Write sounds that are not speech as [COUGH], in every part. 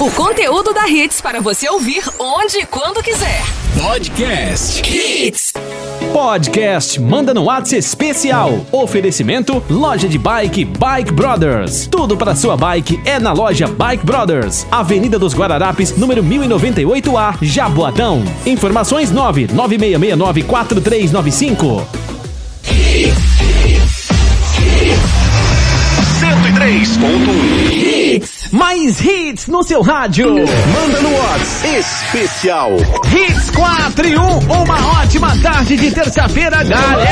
O conteúdo da Hits para você ouvir onde e quando quiser. Podcast Hits. Podcast Manda no Whats especial. Oferecimento Loja de Bike Bike Brothers. Tudo para sua bike é na loja Bike Brothers. Avenida dos Guararapes, número 1098A, Jaboatão. Informações 996694395. 103.1 Mais hits no seu rádio. Manda no Whats especial. Hits 4 e 1. Uma ótima tarde de terça-feira, galera.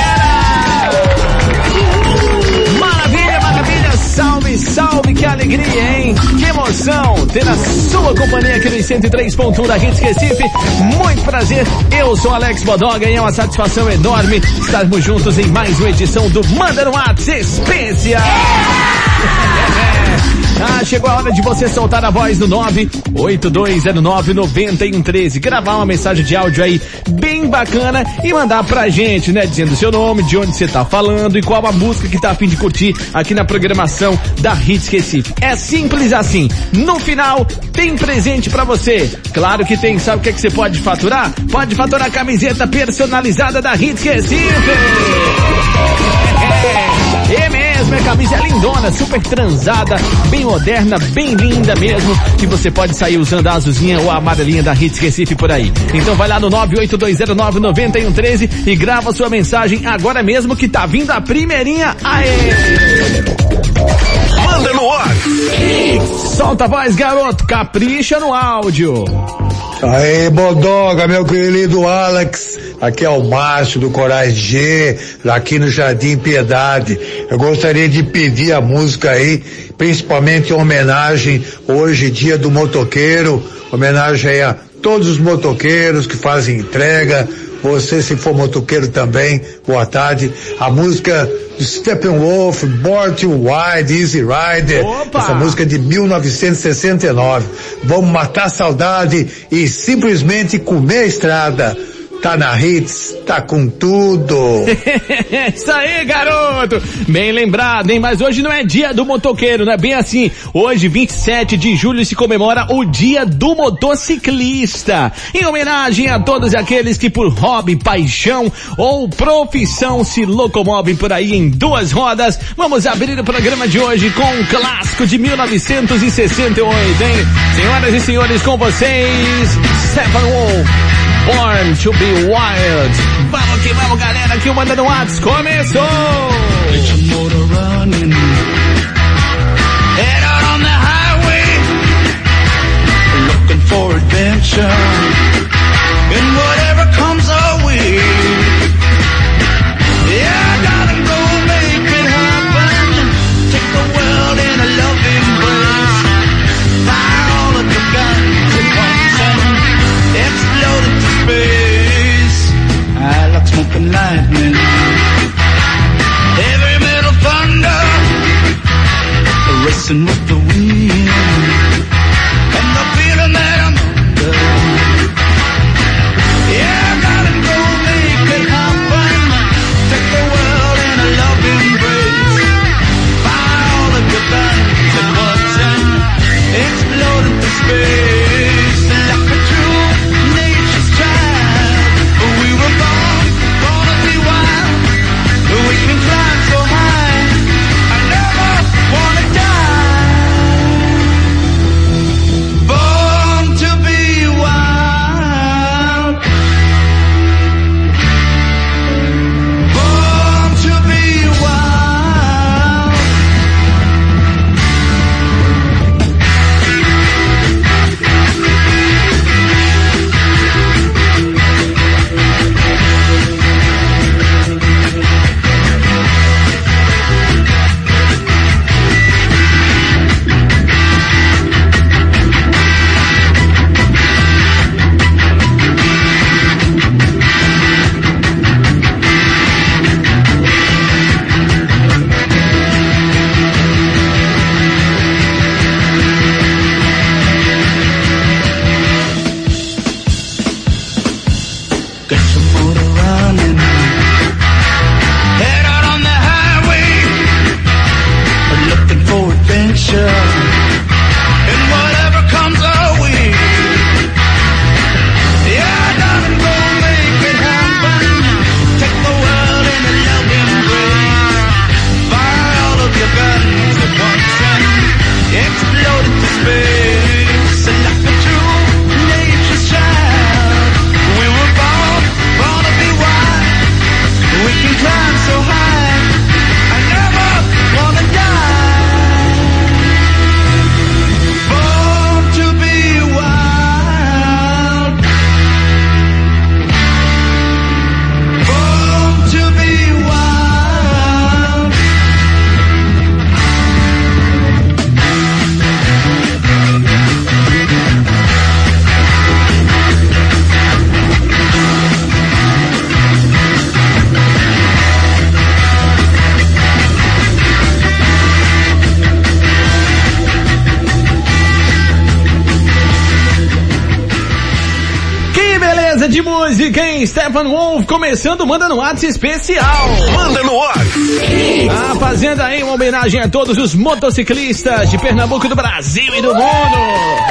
Maravilha, maravilha. Salve, salve, que alegria, hein? Que emoção ter a sua companhia aqui no 103.1 da Hits Recife. Muito prazer. Eu sou Alex Bodoga e é uma satisfação enorme estarmos juntos em mais uma edição do Manda no Whats Especial. Ah, chegou a hora de você soltar a voz no 982099113, gravar uma mensagem de áudio aí bem bacana e mandar pra gente, né? Dizendo seu nome, de onde você tá falando e qual a música que tá a fim de curtir aqui na programação da Hits Recife. É simples assim. No final, tem presente pra você. Claro que tem. Sabe o que, é que você pode faturar? Pode faturar a camiseta personalizada da Hits Recife. É mesmo, é camisa lindona, super transada, bem moderna, bem linda mesmo, que você pode sair usando a azulzinha ou a amarelinha da Hits Recife por aí. Então vai lá no 982099113 e grava sua mensagem agora mesmo que tá vindo a primeirinha. Aê! Manda no Whats. Solta a voz, garoto, capricha no áudio. Aí, Bodoga, meu querido Alex. Aqui é o Márcio do Corais G, aqui no Jardim Piedade. Eu gostaria de pedir a música aí, principalmente em homenagem, hoje, dia do motoqueiro, homenagem aí a todos os motoqueiros que fazem entrega, você se for motoqueiro também, boa tarde. A música do Steppenwolf, Born to Ride, Easy Rider. Opa! Essa música é de 1969. Vamos matar a saudade e simplesmente comer a estrada. Tá na Hits, tá com tudo. [LAUGHS] Isso aí, garoto! Bem lembrado, hein? Mas hoje não é dia do motoqueiro, não é bem assim. Hoje, 27 de julho, se comemora o dia do motociclista. Em homenagem a todos aqueles que por hobby, paixão ou profissão se locomovem por aí em duas rodas, vamos abrir o programa de hoje com um clássico de 1968, hein? Senhoras e senhores, com vocês, Stephen Wolf. Born to be Wild. Vamos que vamos, galera, que o Manda no começou! Head out on the highway. Looking for adventure. And whatever dancing with the wind. Stefan Wolf começando o Manda no WhatsApp especial. Manda no ar. Tá fazendo aí uma homenagem a todos os motociclistas de Pernambuco, do Brasil e do mundo.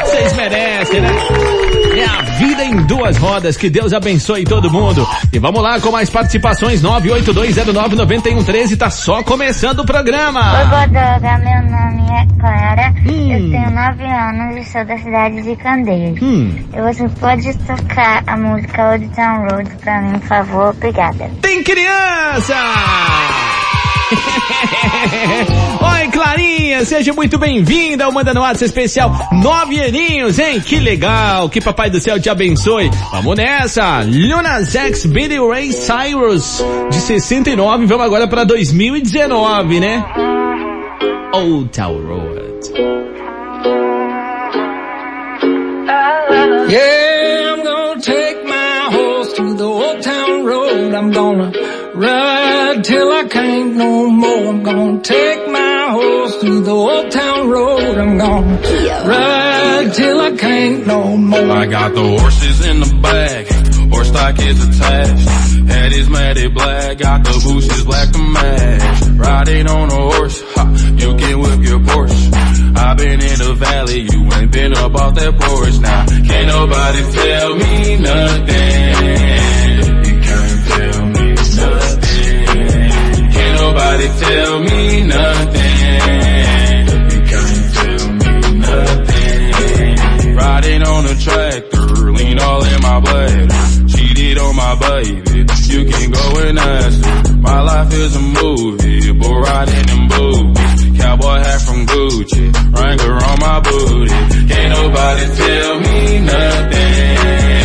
Vocês merecem, né? É a vida em duas rodas. Que Deus abençoe todo mundo. E vamos lá com mais participações. 982099113. Tá só começando o Oi, programa. Bodoga, meu nome é Clara, Hum. eu tenho 9 anos e sou da cidade de Candeias. Hum. E você pode tocar a música Old Town Road pra mim, por favor? Obrigada. Tem criança! [LAUGHS] Oi, Clarinha, seja muito bem-vinda ao Manda no WhatsApp especial Nove aninhos, hein? Que legal, que papai do céu te abençoe. Vamos nessa! Luna Zex, Billy Ray Cyrus, de 69, vamos agora para 2019, né? Old Town Road. Yeah, ride till I can't no more. I got the horses in the back, horse stock is attached. Head is matted black, got the bushes black to match. Riding on a horse, ha, you can whip your Porsche. I've been in the valley, you ain't been up off that porch now. Can't nobody tell me nothing. Can't tell me nothing. Can't nobody tell me nothing. Lean all in my blood. Cheated on my baby, you can go and ask her. My life is a movie, bull riding in boots. Cowboy hat from Gucci, Wrangler on my booty. Can't nobody tell me nothing.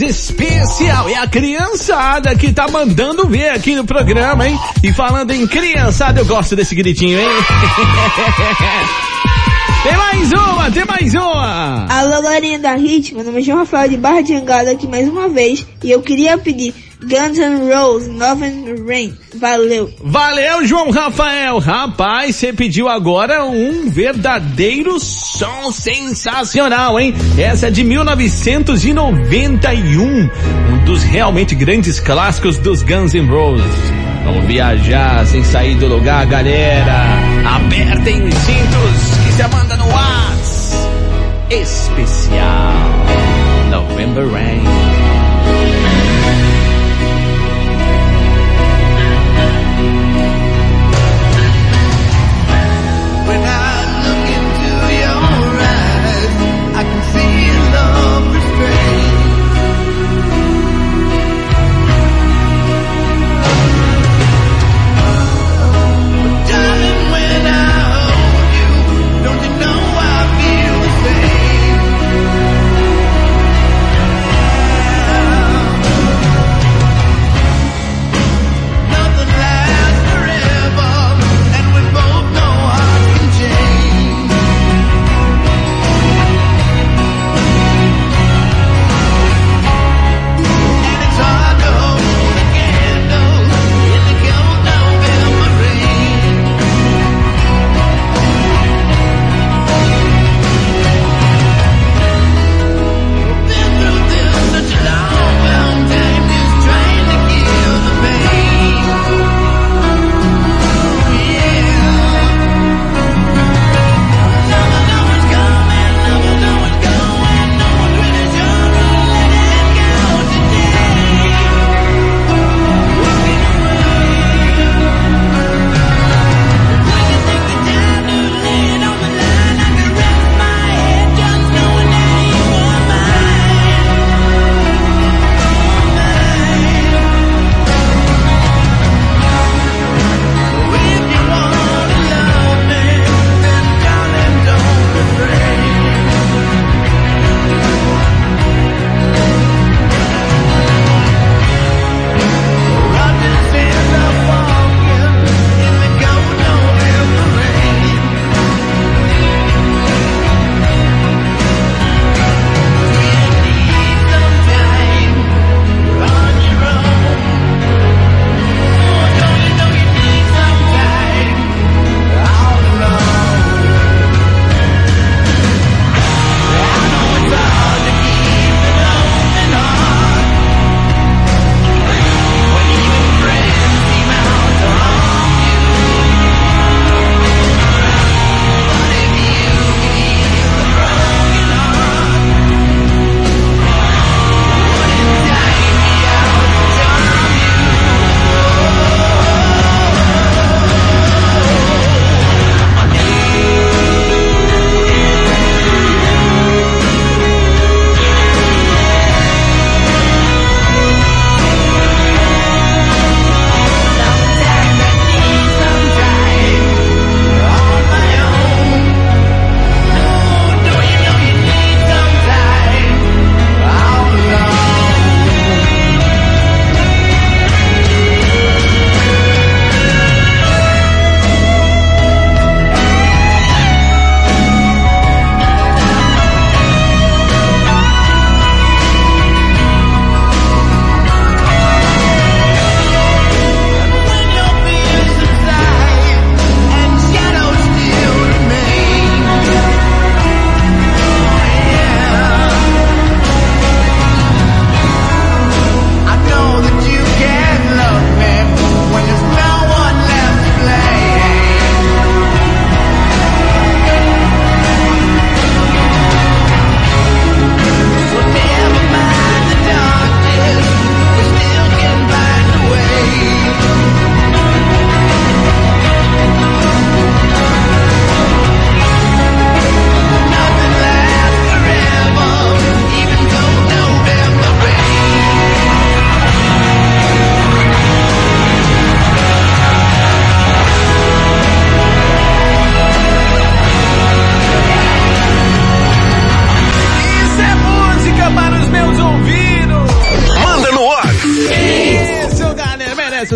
especial. É a criançada que tá mandando ver aqui no programa, hein? E falando em criançada, eu gosto desse gritinho, hein? [LAUGHS] Tem mais uma, tem mais uma! Alô, galerinha da Hit, meu nome é João Rafael de Barra de Angada aqui mais uma vez e eu queria pedir Guns N' Roses, Northern Rain. Valeu! Valeu, João Rafael! Rapaz, você pediu agora um verdadeiro som sensacional, hein? Essa é de 1991, um dos realmente grandes clássicos dos Guns N' Roses. Vamos viajar sem sair do lugar, galera! Apertem os cintos que você manda no Whats! Especial November Rain.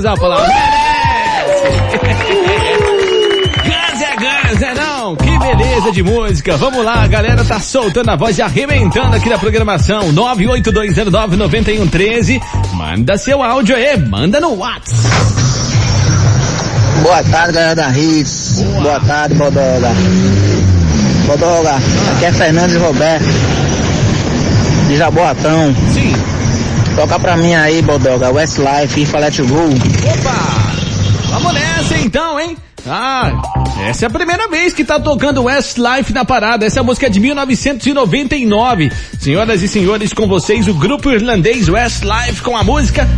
Usar a palavra. É é não? Que beleza de música. Vamos lá, a galera tá soltando a voz e arrebentando aqui na programação. 982099113. Manda seu áudio aí, manda no WhatsApp. Boa tarde, galera da Hits. Boa, tarde, Bodoga. Bodoga, aqui é Fernandes Roberto. De Jaboatão. Toca pra mim aí, Bodoga. Westlife, If I Let You Go. Opa! Vamos nessa então, hein? Ah, essa é a primeira vez que tá tocando Westlife na parada. Essa música é de 1999. Senhoras e senhores, com vocês o grupo irlandês Westlife com a música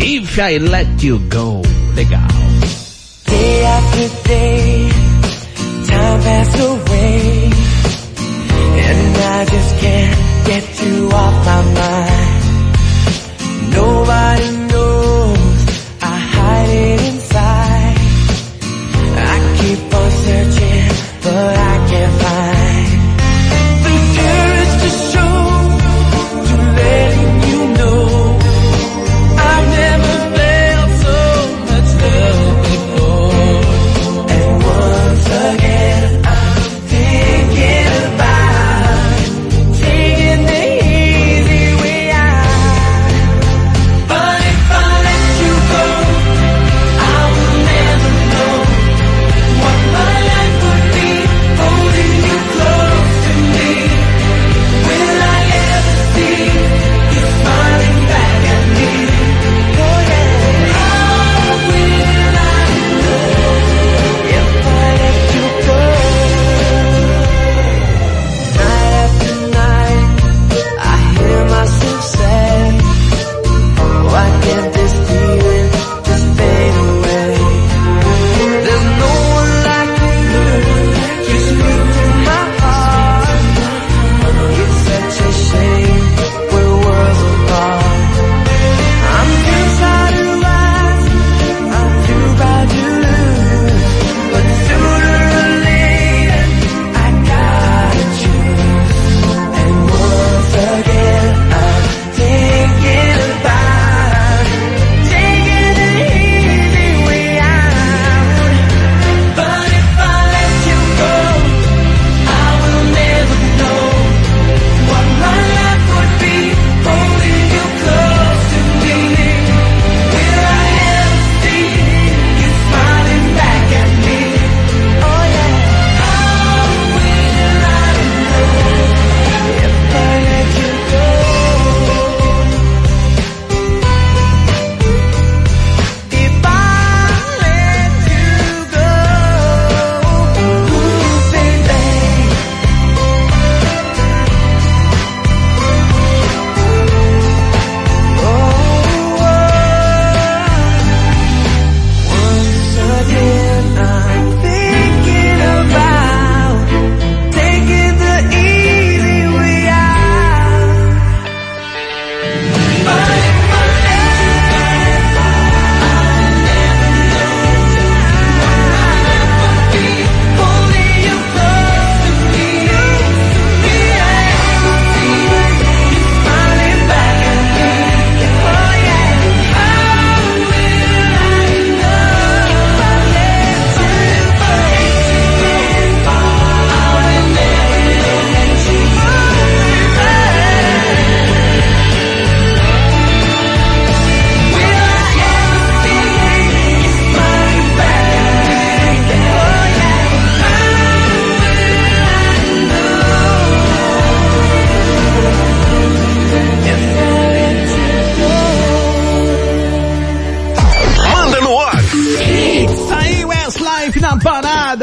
If I Let You Go. Legal. Day after day, time passed away, and I just can't get you off my mind. Nobody knows I hide it inside. I keep on searching, but I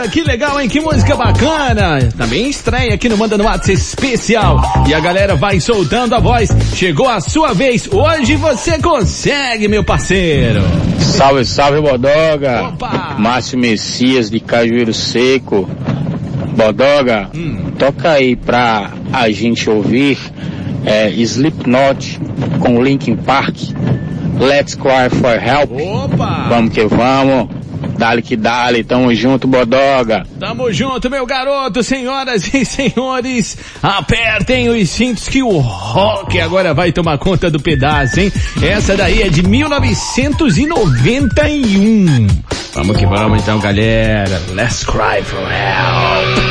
que legal, hein? Que música bacana. Também estreia aqui no Manda no WhatsApp especial. E a galera vai soltando a voz. Chegou a sua vez. Hoje você consegue, meu parceiro. Salve, salve, Bodoga. Opa! Márcio Messias de Cajueiro Seco. Bodoga, Hum. toca aí pra a gente ouvir é, Slipknot com Linkin Park. Let's Cry for Help. Opa! Vamos que vamos. Dale que dale, tamo junto, Bodoga. Tamo junto, meu garoto, senhoras e senhores. Apertem os cintos que o rock agora vai tomar conta do pedaço, hein? Essa daí é de 1991. Vamos que vamos então, galera. Let's cry for help.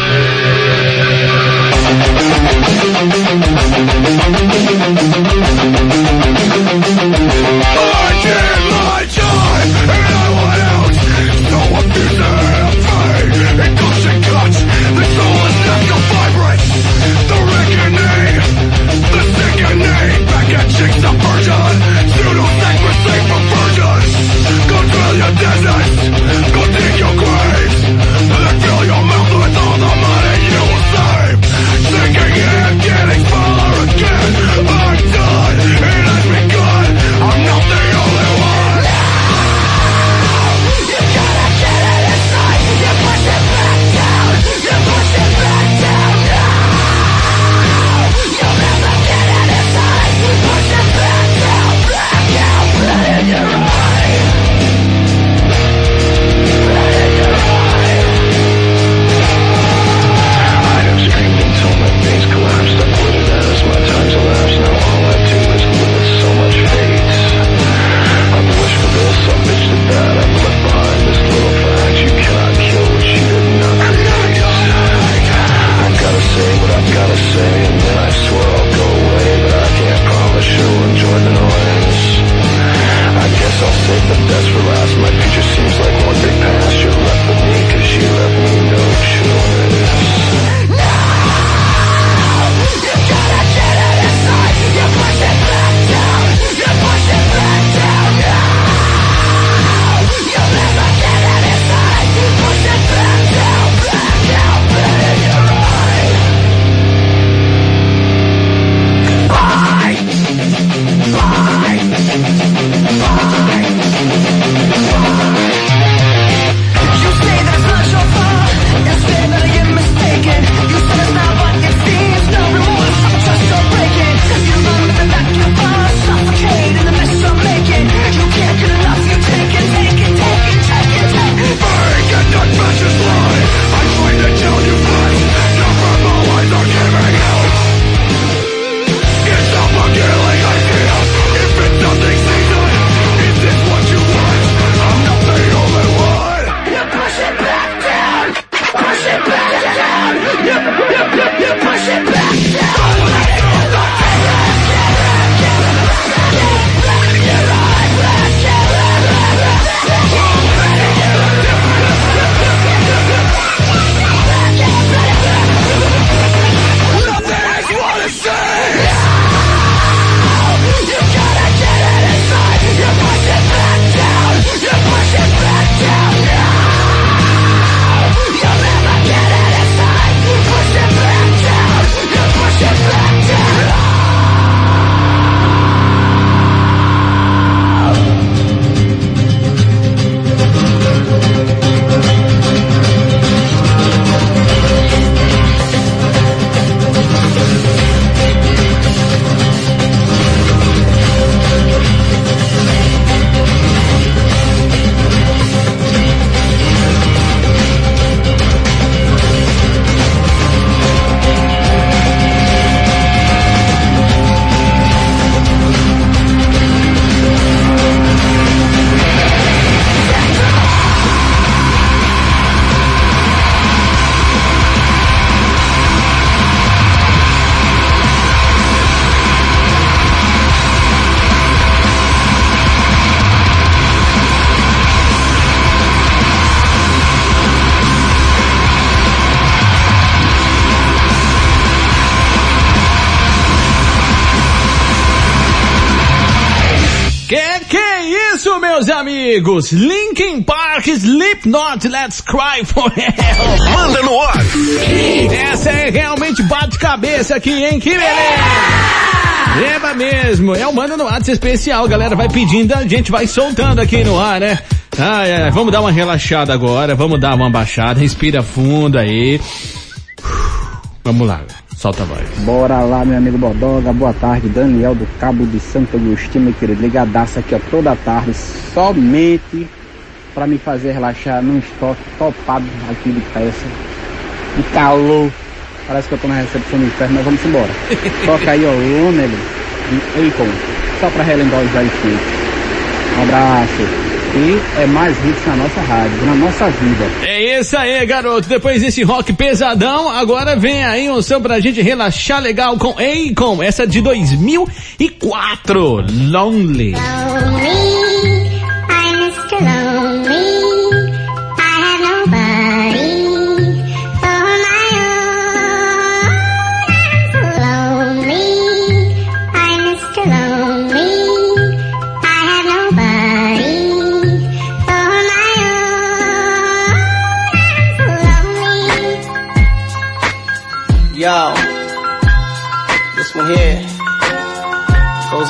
amigos, Linkin Park, Slipknot, Let's Cry for Hell, Manda no ar. Essa é realmente bate-cabeça aqui, hein? Que beleza! É, Eba mesmo, é o Manda no Ar especial, galera. Vai pedindo, a gente vai soltando aqui no ar, né? Ah, ai, vamos dar uma relaxada agora, vamos dar uma baixada, respira fundo aí. Vamos lá. Solta a voz. Bora lá, meu amigo Bordoga. Boa tarde, Daniel do Cabo de Santo Agostinho, meu querido. Ligadaço aqui, ó, toda tarde, somente para me fazer relaxar num estoque topado aqui de peça. De calor. Parece que eu tô na recepção do inferno, mas vamos embora. [LAUGHS] Toca aí, ó, Lonely de Só para relembrar os velhos Um abraço. E é mais hits na nossa rádio, na nossa vida. É isso aí, garoto. Depois desse rock pesadão, agora vem aí um som pra gente relaxar legal com Akon. Essa é de 2004. Lonely. Yo,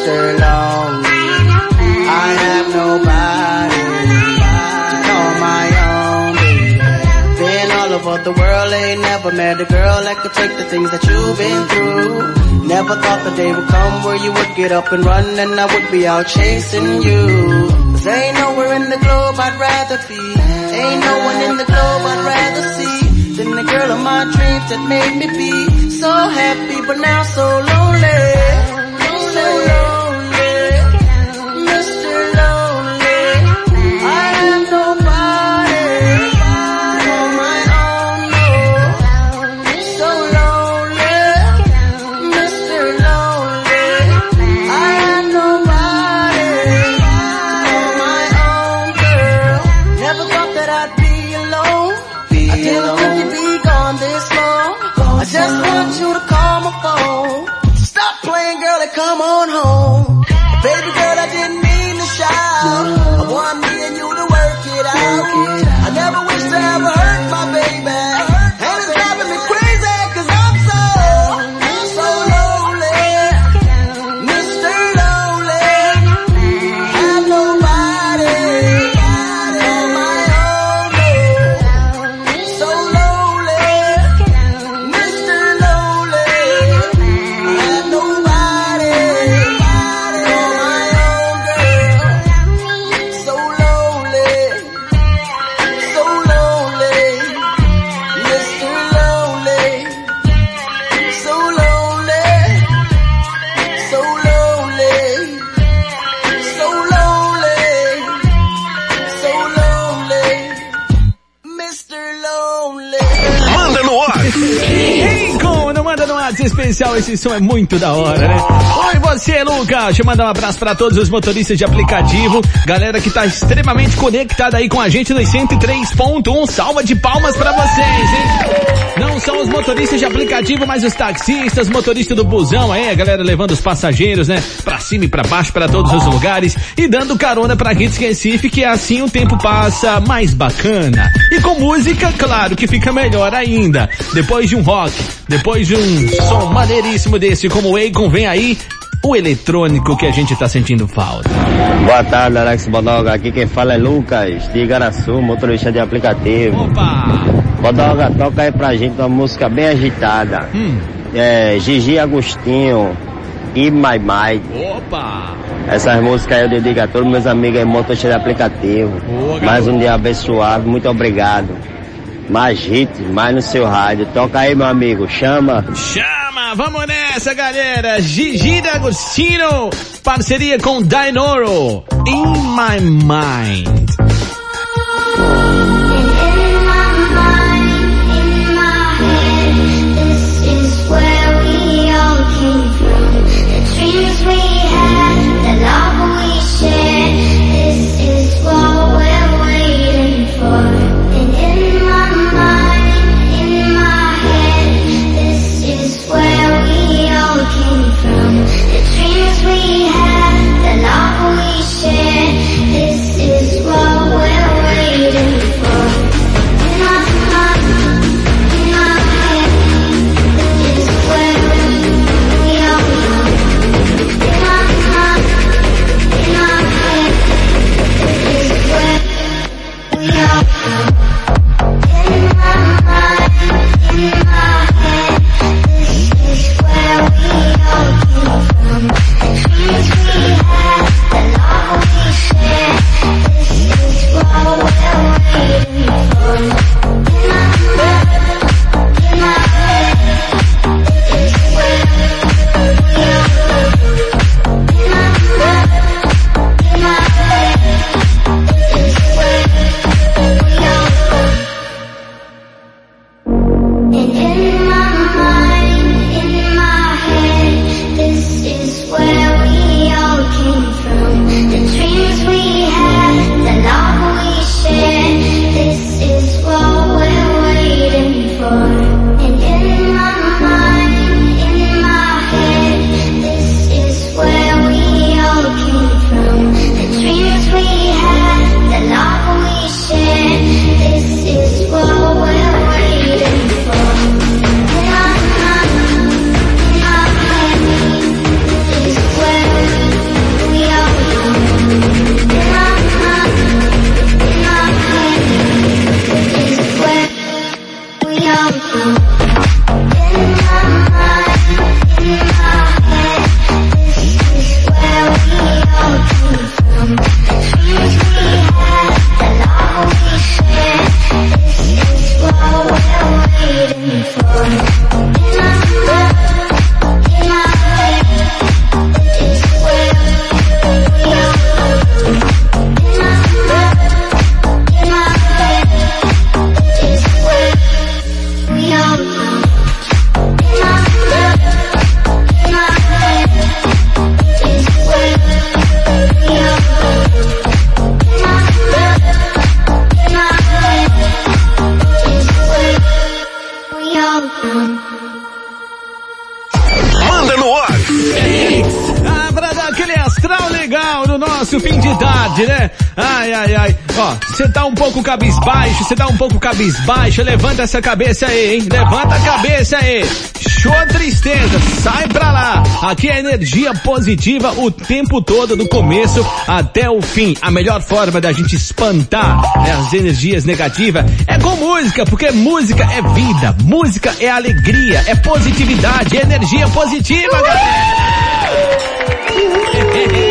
Mr. Lonely. I have nobody. To call my own. Been all over the world, ain't never met a girl that could take the things that you've been through. Never thought the day would come where you would get up and run and I would be out chasing you. Cause ain't nowhere in the globe I'd rather be. Ain't no one in the globe I'd rather see than the girl of my dreams that made me be so happy, but now so lonely. Especial, esse som é muito da hora, né? Oi você, Lucas, deixa eu mandar um abraço pra todos os motoristas de aplicativo, galera que tá extremamente conectada aí com a gente no 103.1, salva de palmas pra vocês, hein? São os motoristas de aplicativo, mas os taxistas, motorista do busão aí, a galera levando os passageiros, né? Pra cima e pra baixo, pra todos os lugares e dando carona pra Hits Recife, que assim o tempo passa mais bacana. E com música, claro que fica melhor ainda. Depois de um rock, depois de um som maneiríssimo desse como o Akon, vem aí o eletrônico que a gente tá sentindo falta. Boa tarde, Alex Bodoga. Aqui quem fala é Lucas, de Igaraçu, motorista de aplicativo. Opa! Bodoga, toca aí pra gente uma música bem agitada. Hum. É, Gigi Agostinho e My Mind. Opa! Essas músicas aí eu dedico a todos meus amigos aí, motoristas de aplicativo. Boa, mais um dia abençoado, muito obrigado. Mais hit, mais no seu rádio. Toca aí, meu amigo, chama. Chama, vamos nessa, galera. Gigi D'Agostino, parceria com Dinoro, In My Mind. Legal no nosso fim de tarde, né? Ai, ai, ai. Ó, você tá um pouco cabisbaixo, você tá um pouco cabisbaixo, levanta essa cabeça aí, hein? Levanta a cabeça aí. Show tristeza, sai pra lá. Aqui é energia positiva o tempo todo, do começo até o fim. A melhor forma da gente espantar né, as energias negativas é com música, porque música é vida, música é alegria, é positividade, é energia positiva, galera. [LAUGHS]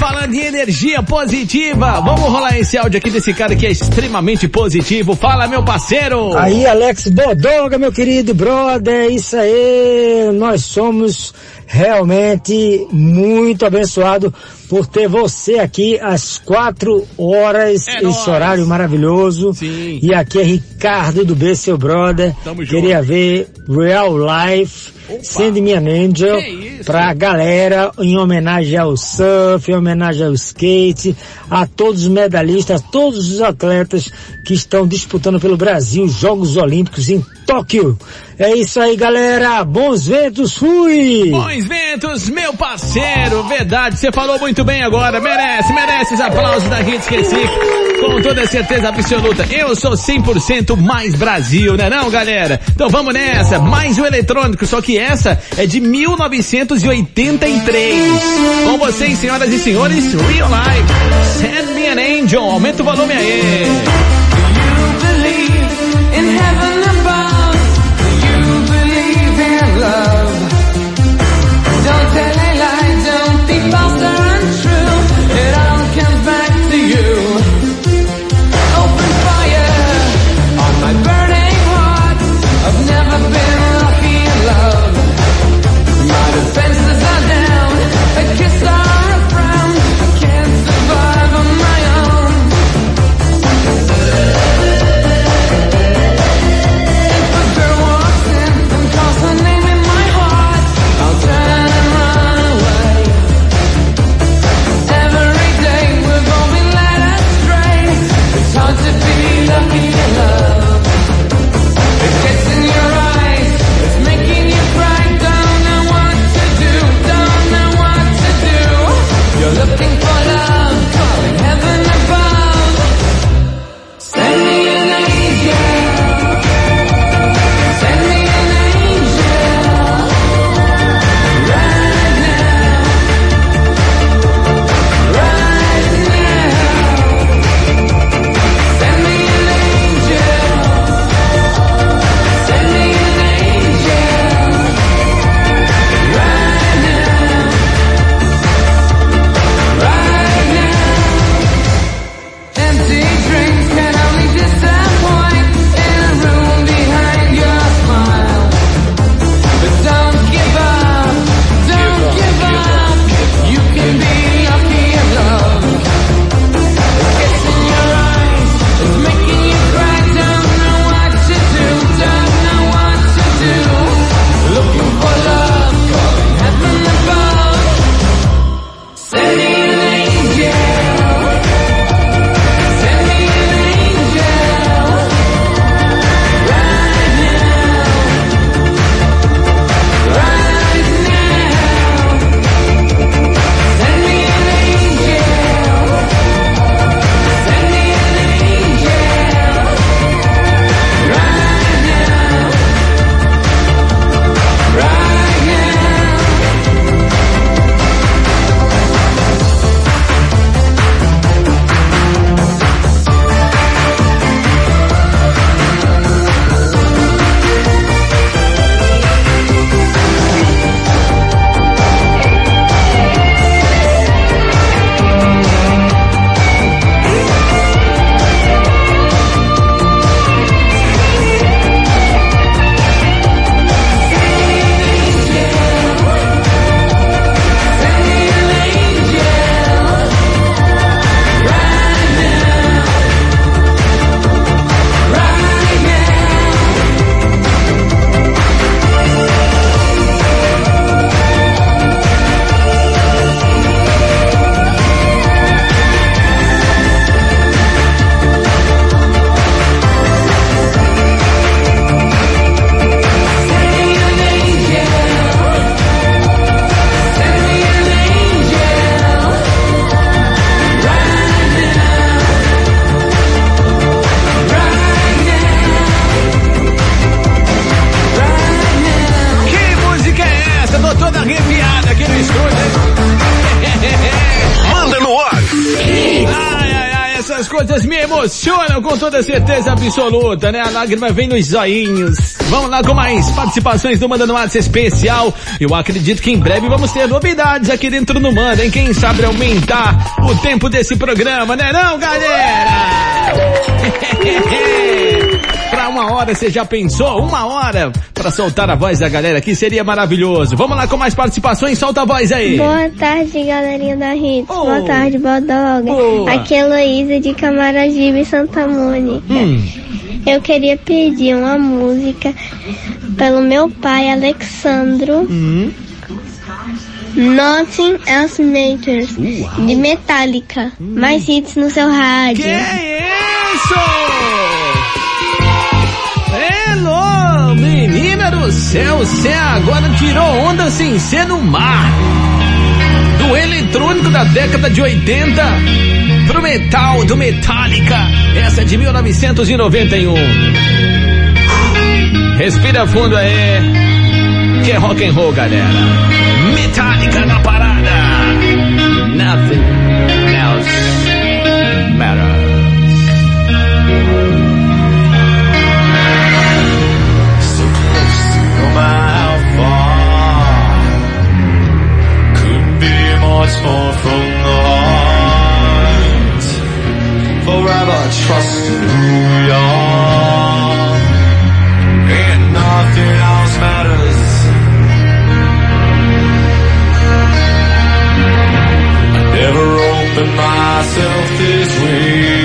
Falando em energia positiva, vamos rolar esse áudio aqui desse cara que é extremamente positivo. Fala, meu parceiro! Aí, Alex Bodoga, meu querido brother, isso aí, nós somos realmente muito abençoados por ter você aqui às quatro horas, É esse nóis. horário maravilhoso. E aqui é Ricardo do B, seu brother. Tamo junto. Queria ver Real Life, Send Me an Angel, pra galera, em homenagem ao surf, em homenagem ao skate, a todos os medalhistas, a todos os atletas que estão disputando pelo Brasil Jogos Olímpicos em Tóquio. É isso aí, galera. Bons ventos, fui! Bons ventos, meu parceiro, verdade, você falou muito bem agora, merece, merece os aplausos da Hits Recife, com toda certeza absoluta. Eu sou 100% mais Brasil, né não, galera? Então vamos nessa, mais um eletrônico, só que essa é de 1983. Com vocês, senhoras e senhores, Real Life, Send Me an Angel, aumenta o volume aí. in heaven toda certeza absoluta, né? A lágrima vem nos zoinhos. Vamos lá com mais participações do Manda no Ar especial. Eu acredito que em breve vamos ter novidades aqui dentro do Manda, hein? Quem sabe aumentar o tempo desse programa, né não, galera? Uma hora, você já pensou? Uma hora pra soltar a voz da galera aqui seria maravilhoso. Vamos lá com mais participações, solta a voz aí. Boa tarde, galerinha da Hits. Boa tarde, Bodoga. Boa. Aqui é Heloísa de Camaragibe, Santa Mônica. Hum. Eu queria pedir uma música pelo meu pai, Alexandro. Hum. Nothing Else Matters, de Metallica. Mais hits no seu rádio. Que isso? Céu, você agora tirou onda sem ser no mar. Do eletrônico da década de 80 pro metal do Metallica. Essa é de 1991. Respira fundo aí. Que é rock and roll, galera. Metallica na parada. Nothing more from the heart. Forever trusting who we are. And nothing else matters. I never opened myself this way.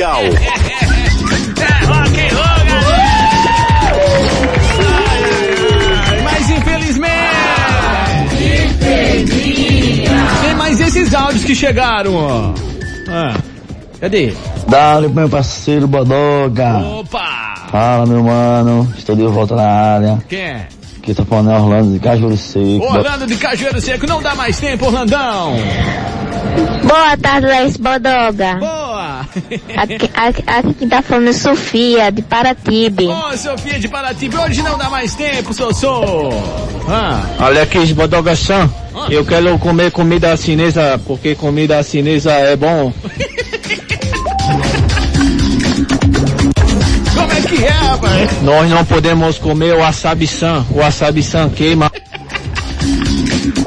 É rock and roll, galera! Mas infelizmente... Tem mais esses áudios que chegaram, ó. Ah, cadê? Dale, meu parceiro Bodoga. Opa! Fala, meu mano. Estou de volta na área. Quem é? Aqui tá falando é Orlando de Cajuru Seco. Orlando de Cajueiro Seco, não dá mais tempo, Orlandão. Boa tarde, Leis Bodoga. Boa. Aqui, aqui, aqui que tá falando é Sofia, de Paratibe. Ô, Sofia de Paratibe, hoje não dá mais tempo, Sossô. Ah, Olha aqui, Bodogação. Eu quero comer comida chinesa porque comida chinesa é bom. como é que é, rapaz? Nós não podemos comer o wasabi-san. O wasabi-san queima.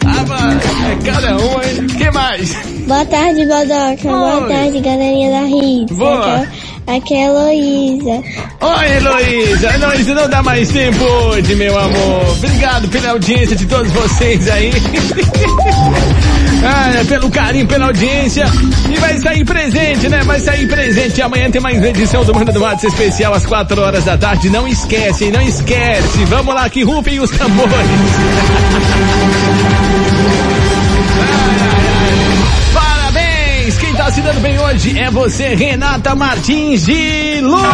Ah, mas é cada um, hein? que mais? Boa tarde, Bodoca. Boa tarde, galerinha da Hits. Boa. Aqui é, aqui é a Heloísa. Oi, Heloísa. Heloísa, não dá mais tempo hoje, meu amor. Obrigado pela audiência de todos vocês aí. [LAUGHS] Ah, é, pelo carinho, pela audiência. E vai sair presente, né? Vai sair presente. Amanhã tem mais edição do Manda do Matos especial às 4 horas da tarde. Não esquece? Não esquece. Vamos lá, que rufem os tambores. [LAUGHS] Quem tá se dando bem hoje é você, Renata Martins de Luna!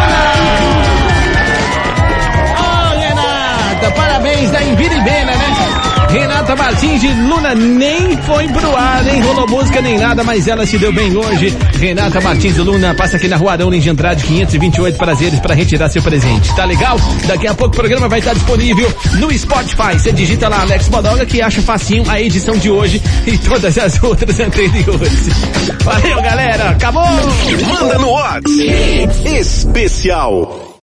Ô, Renata, parabéns da Inviribena, né? Renata Martins de Luna nem foi pro ar, nem rolou música nem nada, mas ela se deu bem hoje. Renata Martins de Luna passa aqui na rua Arão de Andrade 528 prazeres para retirar seu presente. Tá legal? Daqui a pouco o programa vai estar disponível no Spotify. Você digita lá Alex Bodoga que acha facinho a edição de hoje e todas as outras anteriores. Valeu, galera. Acabou! Manda no WhatsApp. Especial.